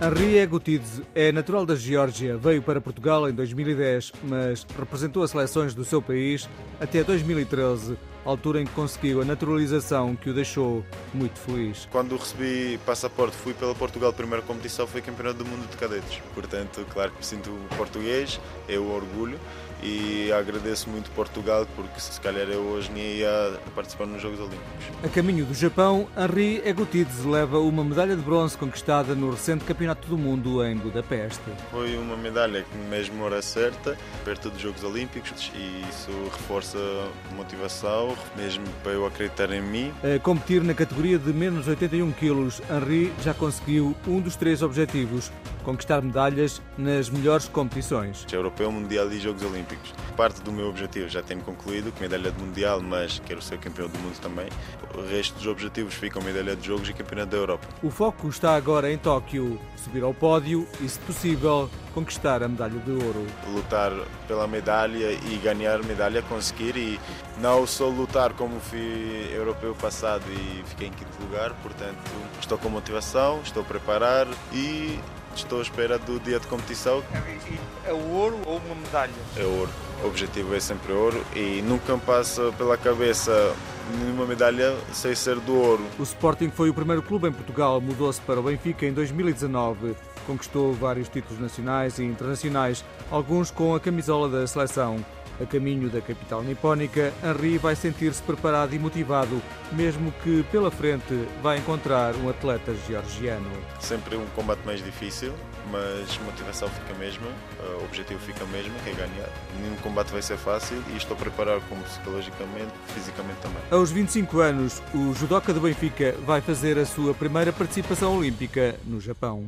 Henri Egutidze é natural da Geórgia, veio para Portugal em 2010, mas representou as seleções do seu país até 2013, altura em que conseguiu a naturalização que o deixou muito feliz. Quando recebi passaporte, fui pela Portugal, primeira competição foi campeonato do mundo de cadetes. Portanto, claro que me sinto português, é o orgulho e agradeço muito Portugal porque se calhar eu hoje nem ia participar nos Jogos Olímpicos. A caminho do Japão, Henri Egutidze leva uma medalha de bronze conquistada no recente Campeonato do Mundo em Budapeste. Foi uma medalha que mesmo hora certa, perto dos Jogos Olímpicos e isso reforça a motivação, mesmo para eu acreditar em mim. A competir na categoria de menos 81 quilos, Henri já conseguiu um dos três objetivos, conquistar medalhas nas melhores competições. Europeu, Mundial e Jogos Olímpicos. Parte do meu objetivo já tenho concluído, medalha de Mundial, mas quero ser campeão do mundo também. O resto dos objetivos ficam medalha de Jogos e Campeonato da Europa. O foco está agora em Tóquio, subir ao pódio e, se possível, conquistar a medalha de ouro. Lutar pela medalha e ganhar medalha, conseguir e não só lutar como fui europeu passado e fiquei em quinto lugar, portanto estou com motivação, estou a preparar e Estou à espera do dia de competição. É o ouro ou uma medalha? É ouro. O objetivo é sempre ouro e nunca me passa pela cabeça nenhuma medalha sem ser do ouro. O Sporting foi o primeiro clube em Portugal, mudou-se para o Benfica em 2019. Conquistou vários títulos nacionais e internacionais, alguns com a camisola da seleção. A caminho da capital nipónica, Henri vai sentir-se preparado e motivado, mesmo que pela frente vai encontrar um atleta georgiano. Sempre um combate mais difícil, mas a motivação fica a mesma, o objetivo fica o mesmo, que é ganhar. Nenhum combate vai ser fácil e estou a preparar como psicologicamente, fisicamente também. Aos 25 anos, o judoca do Benfica vai fazer a sua primeira participação olímpica no Japão.